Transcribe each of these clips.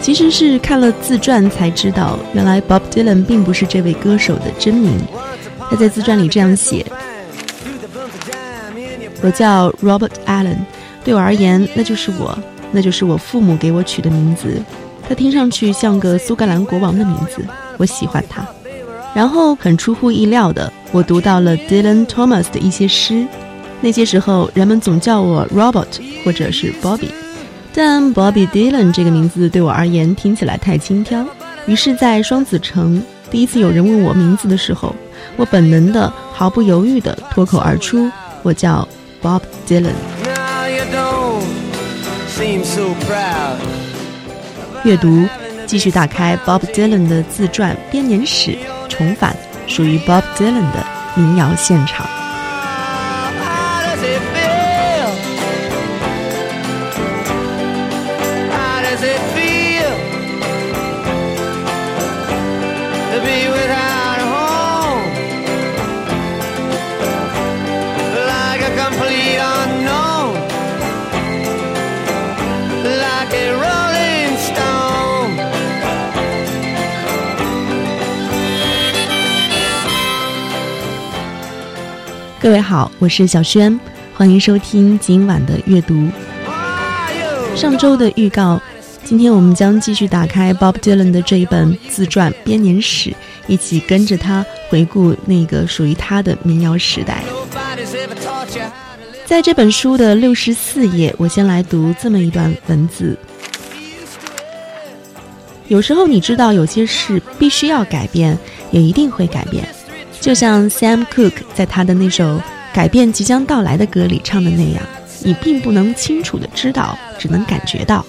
其实是看了自传才知道，原来 Bob Dylan 并不是这位歌手的真名。他在自传里这样写：“我叫 Robert Allen，对我而言，那就是我，那就是我父母给我取的名字。他听上去像个苏格兰国王的名字，我喜欢他。然后很出乎意料的，我读到了 Dylan Thomas 的一些诗。那些时候，人们总叫我 Robert 或者是 Bobby。”但 Bobby Dylan 这个名字对我而言听起来太轻佻，于是，在双子城第一次有人问我名字的时候，我本能的、毫不犹豫的脱口而出：“我叫 Bob Dylan。”阅读，继续打开 Bob Dylan 的自传编年史，重返属于 Bob Dylan 的民谣现场。各位好，我是小轩，欢迎收听今晚的阅读。上周的预告，今天我们将继续打开 Bob Dylan 的这一本自传编年史，一起跟着他回顾那个属于他的民谣时代。在这本书的六十四页，我先来读这么一段文字：有时候你知道有些事必须要改变，也一定会改变。就像 Sam Cooke 在他的那首《改变即将到来》的歌里唱的那样，你并不能清楚的知道，只能感觉到。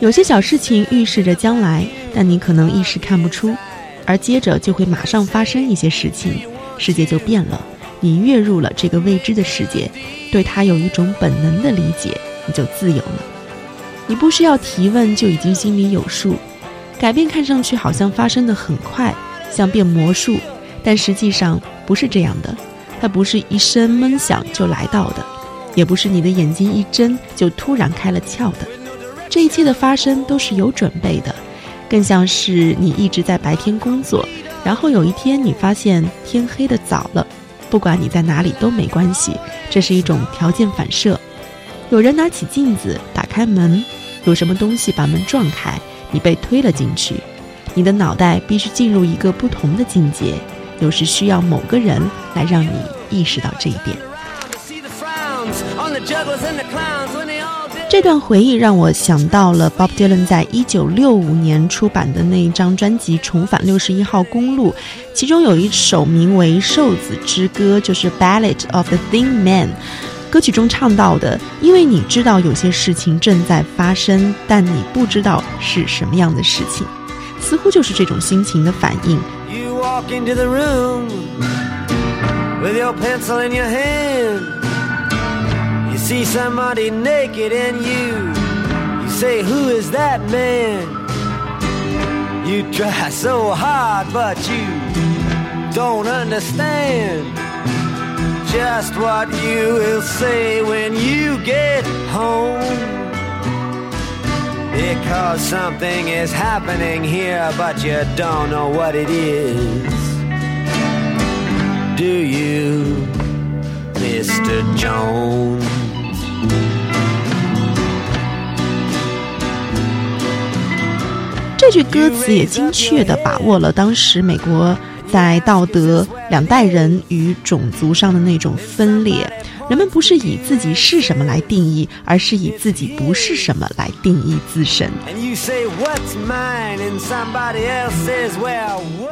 有些小事情预示着将来，但你可能一时看不出，而接着就会马上发生一些事情，世界就变了。你跃入了这个未知的世界，对它有一种本能的理解，你就自由了。你不需要提问，就已经心里有数。改变看上去好像发生的很快，像变魔术。但实际上不是这样的，它不是一声闷响就来到的，也不是你的眼睛一睁就突然开了窍的。这一切的发生都是有准备的，更像是你一直在白天工作，然后有一天你发现天黑的早了。不管你在哪里都没关系，这是一种条件反射。有人拿起镜子，打开门，有什么东西把门撞开，你被推了进去。你的脑袋必须进入一个不同的境界。有时需要某个人来让你意识到这一点。这段回忆让我想到了 Bob Dylan 在一九六五年出版的那一张专辑《重返六十一号公路》，其中有一首名为《瘦子之歌》，就是《Ballad of the Thin Man》。歌曲中唱到的：“因为你知道有些事情正在发生，但你不知道是什么样的事情。”似乎就是这种心情的反应。Walk into the room with your pencil in your hand. You see somebody naked and you, you say, Who is that man? You try so hard, but you don't understand just what you will say when you get home. Because something is happening here, but you don't know what it is. Do you, Mr. Jones? 这句歌词也精确地把握了当时美国在道德、两代人与种族上的那种分裂。人们不是以自己是什么来定义，而是以自己不是什么来定义自身。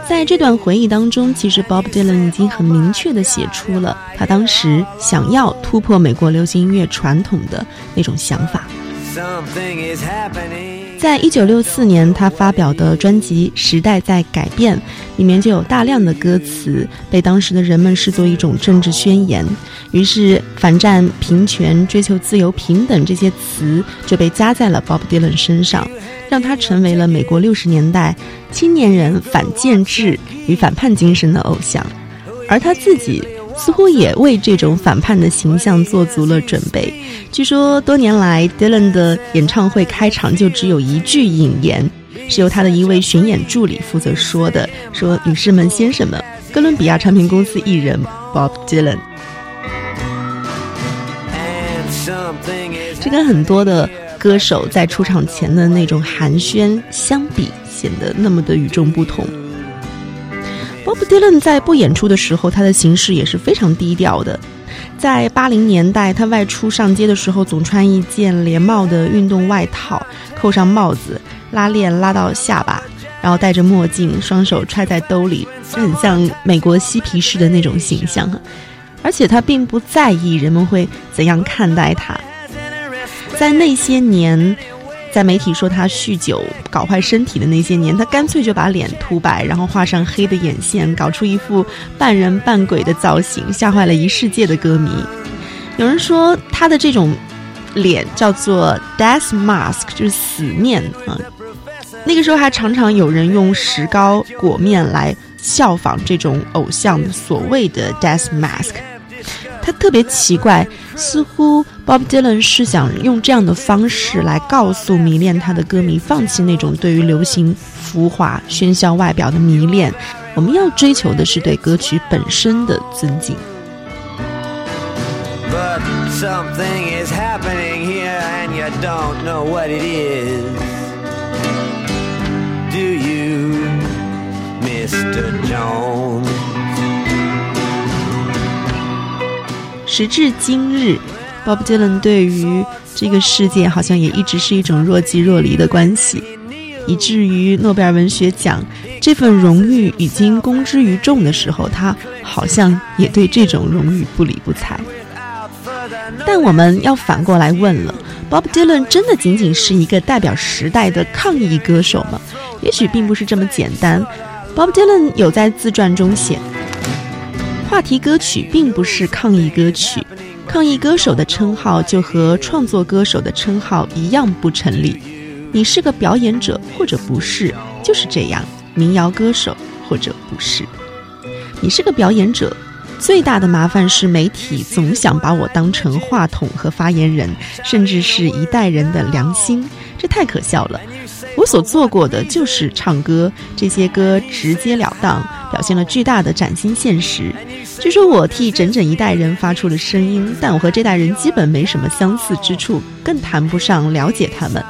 在这段回忆当中，其实 Bob Dylan 已经很明确地写出了他当时想要突破美国流行音乐传统的那种想法。在一九六四年，他发表的专辑《时代在改变》里面就有大量的歌词被当时的人们视作一种政治宣言，于是反战、平权、追求自由、平等这些词就被加在了 Bob Dylan 身上，让他成为了美国六十年代青年人反建制与反叛精神的偶像，而他自己。似乎也为这种反叛的形象做足了准备。据说多年来，Dylan 的演唱会开场就只有一句引言，是由他的一位巡演助理负责说的：“说女士们、先生们，哥伦比亚唱片公司艺人 Bob Dylan。”这跟很多的歌手在出场前的那种寒暄相比，显得那么的与众不同。Bob Dylan 在不演出的时候，他的行事也是非常低调的。在八零年代，他外出上街的时候，总穿一件连帽的运动外套，扣上帽子，拉链拉到下巴，然后戴着墨镜，双手揣在兜里，就很像美国嬉皮士的那种形象。而且他并不在意人们会怎样看待他。在那些年，在媒体说他酗酒、搞坏身体的那些年，他干脆就把脸涂白，然后画上黑的眼线，搞出一副半人半鬼的造型，吓坏了一世界的歌迷。有人说他的这种脸叫做 “death mask”，就是死面啊。那个时候还常常有人用石膏裹面来效仿这种偶像所谓的 “death mask”。他特别奇怪，似乎 Bob Dylan 是想用这样的方式来告诉迷恋他的歌迷，放弃那种对于流行浮华喧嚣外表的迷恋，我们要追求的是对歌曲本身的尊敬。时至今日，Bob Dylan 对于这个世界好像也一直是一种若即若离的关系，以至于诺贝尔文学奖这份荣誉已经公之于众的时候，他好像也对这种荣誉不理不睬。但我们要反过来问了：Bob Dylan 真的仅仅是一个代表时代的抗议歌手吗？也许并不是这么简单。Bob Dylan 有在自传中写。话题歌曲并不是抗议歌曲，创意歌手的称号就和创作歌手的称号一样不成立。你是个表演者或者不是，就是这样。民谣歌手或者不是，你是个表演者。最大的麻烦是媒体总想把我当成话筒和发言人，甚至是一代人的良心，这太可笑了。我所做过的就是唱歌，这些歌直截了当，表现了巨大的崭新现实。据说我替整整一代人发出了声音，但我和这代人基本没什么相似之处，更谈不上了解他们。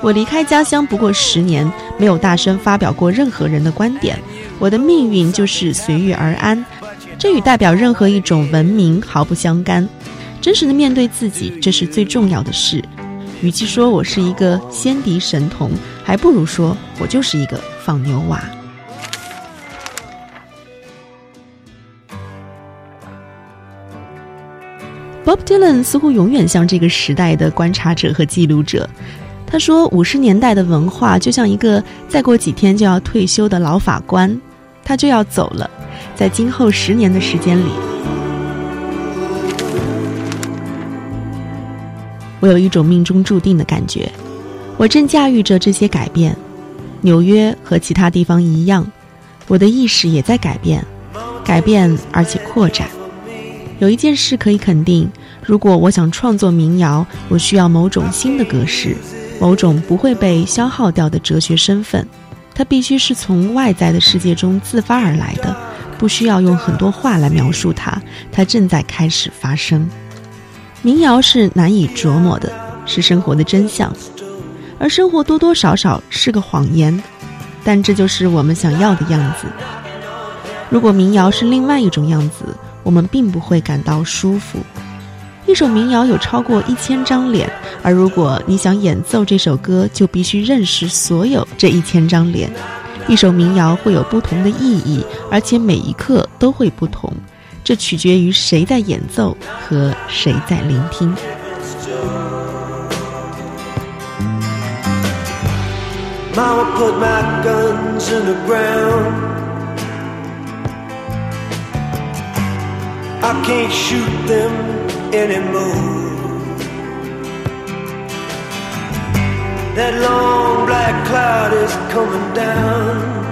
我离开家乡不过十年，没有大声发表过任何人的观点。我的命运就是随遇而安，这与代表任何一种文明毫不相干。真实的面对自己，这是最重要的事。与其说我是一个先敌神童，还不如说我就是一个放牛娃。Bob Dylan 似乎永远像这个时代的观察者和记录者。他说：“五十年代的文化就像一个再过几天就要退休的老法官，他就要走了，在今后十年的时间里。”我有一种命中注定的感觉，我正驾驭着这些改变。纽约和其他地方一样，我的意识也在改变，改变而且扩展。有一件事可以肯定：如果我想创作民谣，我需要某种新的格式，某种不会被消耗掉的哲学身份。它必须是从外在的世界中自发而来的，不需要用很多话来描述它。它正在开始发生。民谣是难以琢磨的，是生活的真相，而生活多多少少是个谎言，但这就是我们想要的样子。如果民谣是另外一种样子，我们并不会感到舒服。一首民谣有超过一千张脸，而如果你想演奏这首歌，就必须认识所有这一千张脸。一首民谣会有不同的意义，而且每一刻都会不同。这取决于谁在演奏和谁在聆听。Mama put my guns in the ground. I can't shoot them anymore. That long black cloud is coming down.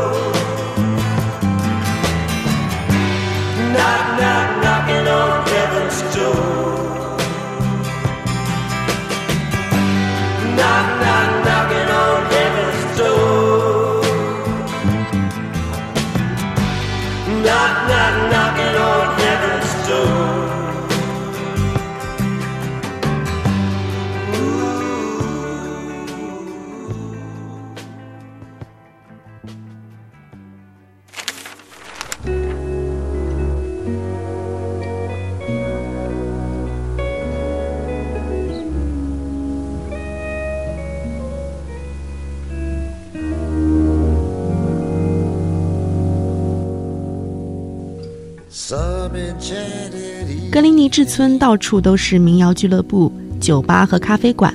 格林尼治村到处都是民谣俱乐部、酒吧和咖啡馆。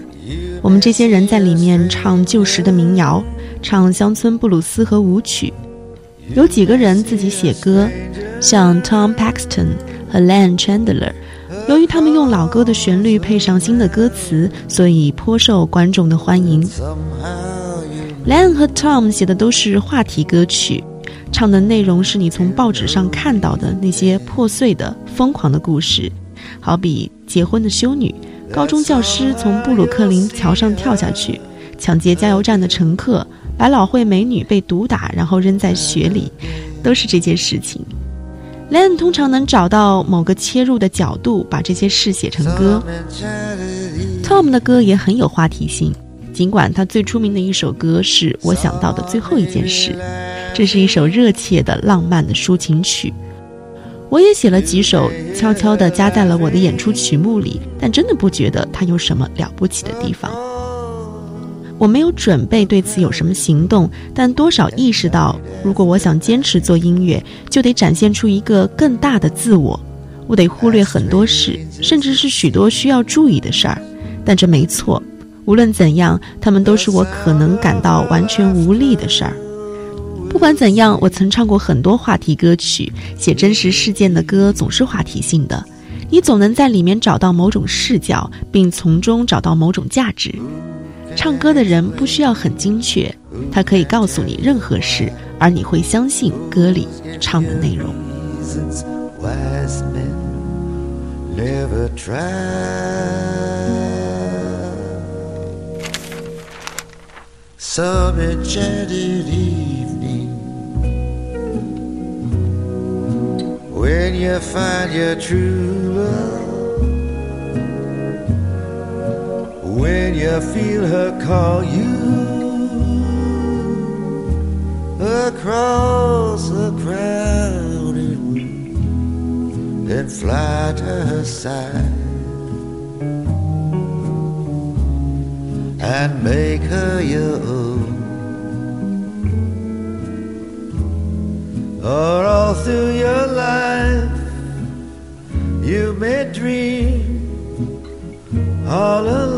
我们这些人在里面唱旧时的民谣，唱乡村布鲁斯和舞曲。有几个人自己写歌，像 Tom Paxton 和 Len Chandler。由于他们用老歌的旋律配上新的歌词，所以颇受观众的欢迎。Len 和 Tom 写的都是话题歌曲，唱的内容是你从报纸上看到的那些破碎的、疯狂的故事，好比结婚的修女、高中教师从布鲁克林桥上跳下去、抢劫加油站的乘客、百老汇美女被毒打然后扔在雪里，都是这些事情。Len 通常能找到某个切入的角度，把这些事写成歌。Tom 的歌也很有话题性，尽管他最出名的一首歌是《我想到的最后一件事》，这是一首热切的、浪漫的抒情曲。我也写了几首，悄悄地加在了我的演出曲目里，但真的不觉得它有什么了不起的地方。我没有准备对此有什么行动，但多少意识到，如果我想坚持做音乐，就得展现出一个更大的自我。我得忽略很多事，甚至是许多需要注意的事儿。但这没错，无论怎样，他们都是我可能感到完全无力的事儿。不管怎样，我曾唱过很多话题歌曲，写真实事件的歌总是话题性的，你总能在里面找到某种视角，并从中找到某种价值。唱歌的人不需要很精确，他可以告诉你任何事，而你会相信歌里唱的内容。reasons wise men when you find your true love, when you feel her call you across a crowded room, then fly to her side and make her your own. Or all through your life, may dream all alone.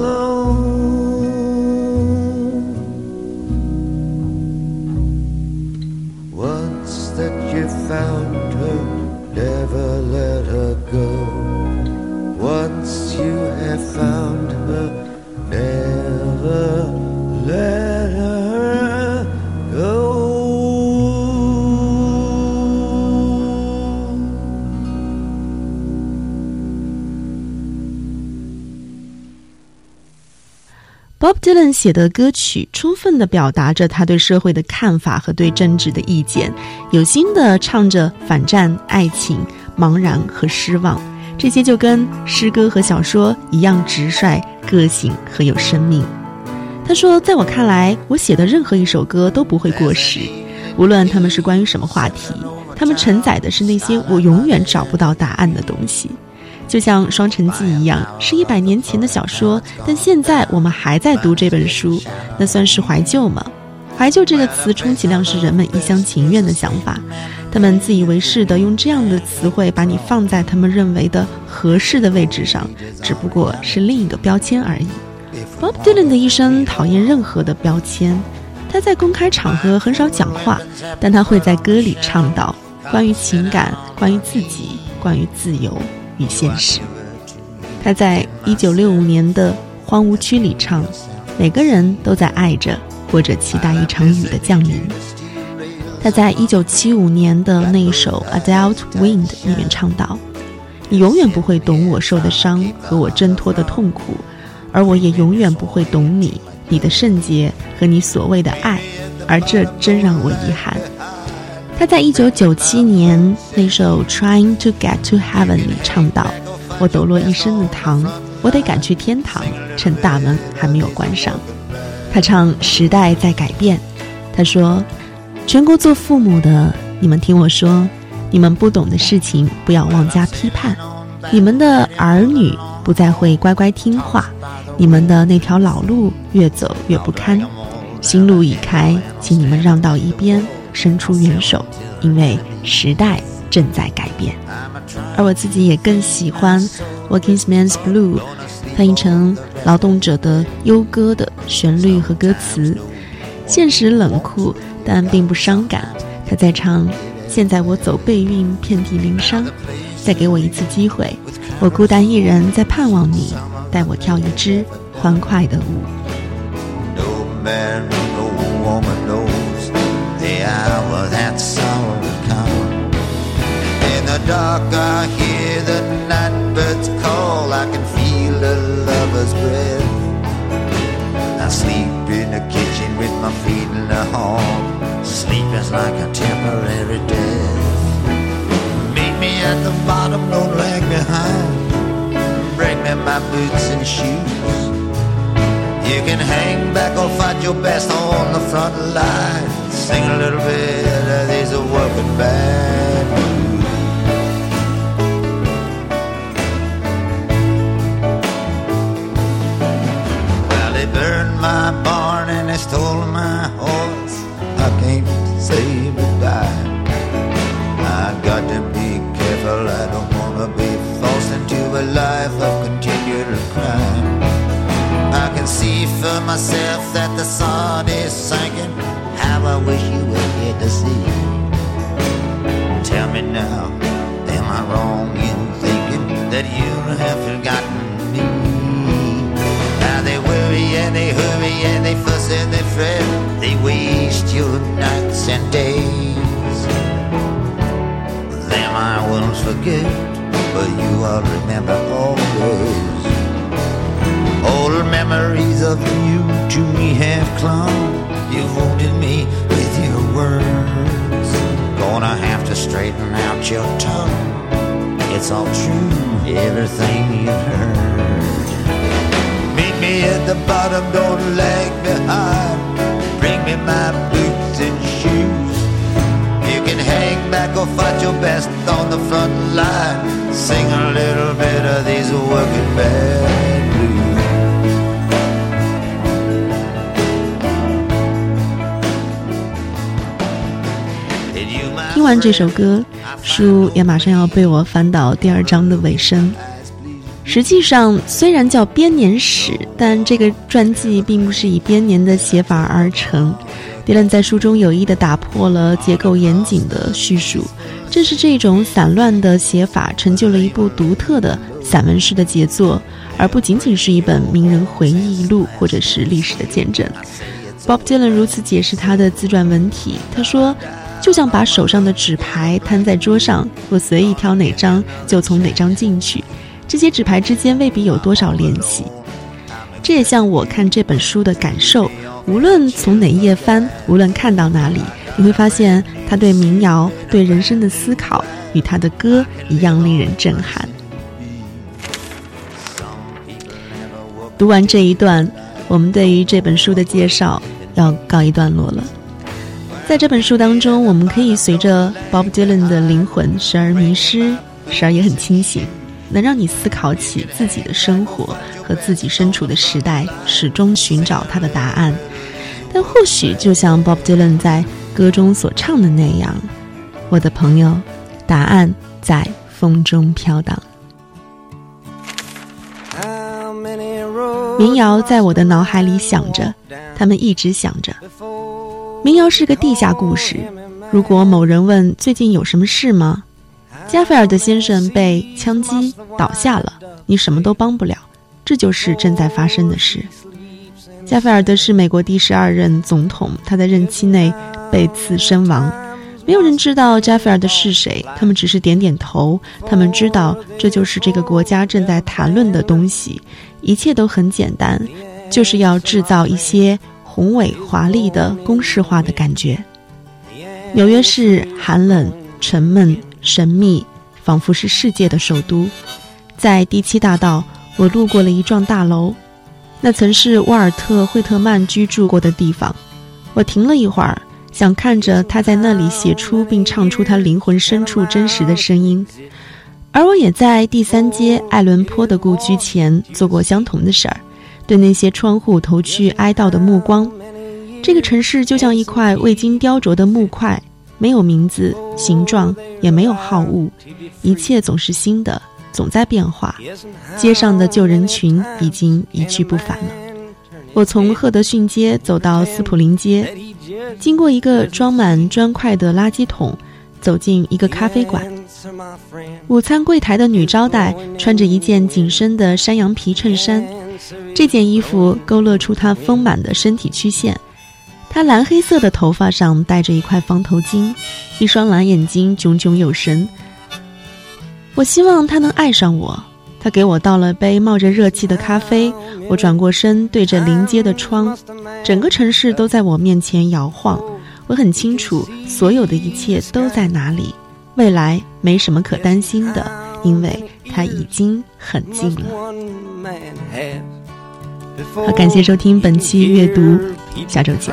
杰伦写的歌曲充分地表达着他对社会的看法和对政治的意见，有心地唱着反战、爱情、茫然和失望，这些就跟诗歌和小说一样直率、个性和有生命。他说：“在我看来，我写的任何一首歌都不会过时，无论他们是关于什么话题，他们承载的是那些我永远找不到答案的东西。就像《双城记》一样，是一百年前的小说，但现在我们还在读这本书，那算是怀旧吗？怀旧这个词，充其量是人们一厢情愿的想法，他们自以为是的用这样的词汇把你放在他们认为的合适的位置上，只不过是另一个标签而已。Bob Dylan 的一生讨厌任何的标签，他在公开场合很少讲话，但他会在歌里倡导关于情感、关于自己、关于自由。与现实。他在一九六五年的《荒芜区》里唱：“每个人都在爱着，或者期待一场雨的降临。”他在一九七五年的那一首《Adult Wind》里面唱道：“你永远不会懂我受的伤和我挣脱的痛苦，而我也永远不会懂你、你的圣洁和你所谓的爱，而这真让我遗憾。”他在一九九七年那首《Trying to Get to Heaven》里唱道：“我抖落一身的糖，我得赶去天堂，趁大门还没有关上。”他唱：“时代在改变。”他说：“全国做父母的，你们听我说，你们不懂的事情不要妄加批判。你们的儿女不再会乖乖听话，你们的那条老路越走越不堪。新路已开，请你们让到一边。”伸出援手，因为时代正在改变。而我自己也更喜欢《Working Man's Blue》，翻译成“劳动者的忧歌”的旋律和歌词，现实冷酷，但并不伤感。他在唱：“现在我走背运，遍体鳞伤，再给我一次机会，我孤单一人在盼望你，带我跳一支欢快的舞。” Dark, I hear the night birds call. I can feel a lover's breath. I sleep in the kitchen with my feet in the hall. Sleep is like a temporary death. Meet me at the bottom, don't lag behind. Bring me my boots and shoes. You can hang back or fight your best on the front line. Sing a little bit don't lag behind. Bring me my boots and shoes. You can hang back or fight your best on the front line. Sing a little bit of these working band blues. 听完这首歌，书也马上要被我翻到第二章的尾声。实际上，虽然叫编年史，但这个传记并不是以编年的写法而成。迪伦在书中有意地打破了结构严谨的叙述，正是这种散乱的写法，成就了一部独特的散文式的杰作，而不仅仅是一本名人回忆录或者是历史的见证。Bob Dylan 如此解释他的自传文体，他说。就像把手上的纸牌摊在桌上，我随意挑哪张就从哪张进去，这些纸牌之间未必有多少联系。这也像我看这本书的感受，无论从哪一页翻，无论看到哪里，你会发现他对民谣、对人生的思考与他的歌一样令人震撼。读完这一段，我们对于这本书的介绍要告一段落了。在这本书当中，我们可以随着 Bob Dylan 的灵魂时而迷失，时而也很清醒，能让你思考起自己的生活和自己身处的时代，始终寻找它的答案。但或许就像 Bob Dylan 在歌中所唱的那样，我的朋友，答案在风中飘荡。民谣在我的脑海里响着，他们一直响着。民谣是个地下故事。如果某人问最近有什么事吗，加菲尔德先生被枪击倒下了，你什么都帮不了，这就是正在发生的事。加菲尔德是美国第十二任总统，他在任期内被刺身亡。没有人知道加菲尔德是谁，他们只是点点头。他们知道这就是这个国家正在谈论的东西，一切都很简单，就是要制造一些宏伟华丽的公式化的感觉。纽约市寒冷、沉闷、神秘，仿佛是世界的首都。在第七大道，我路过了一幢大楼。那曾是沃尔特·惠特曼居住过的地方，我停了一会儿，想看着他在那里写出并唱出他灵魂深处真实的声音。而我也在第三街艾伦坡的故居前做过相同的事儿，对那些窗户投去哀悼的目光。这个城市就像一块未经雕琢的木块，没有名字、形状，也没有好物，一切总是新的。总在变化，街上的旧人群已经一去不返了。我从赫德逊街走到斯普林街，经过一个装满砖块的垃圾桶，走进一个咖啡馆。午餐柜台的女招待穿着一件紧身的山羊皮衬衫，这件衣服勾勒出她丰满的身体曲线。他蓝黑色的头发上戴着一块方头巾，一双蓝眼睛炯炯有神。我希望他能爱上我。他给我倒了杯冒着热气的咖啡。我转过身，对着临街的窗，整个城市都在我面前摇晃。我很清楚，所有的一切都在哪里。未来没什么可担心的，因为它已经很近了。好，感谢收听本期阅读，下周见。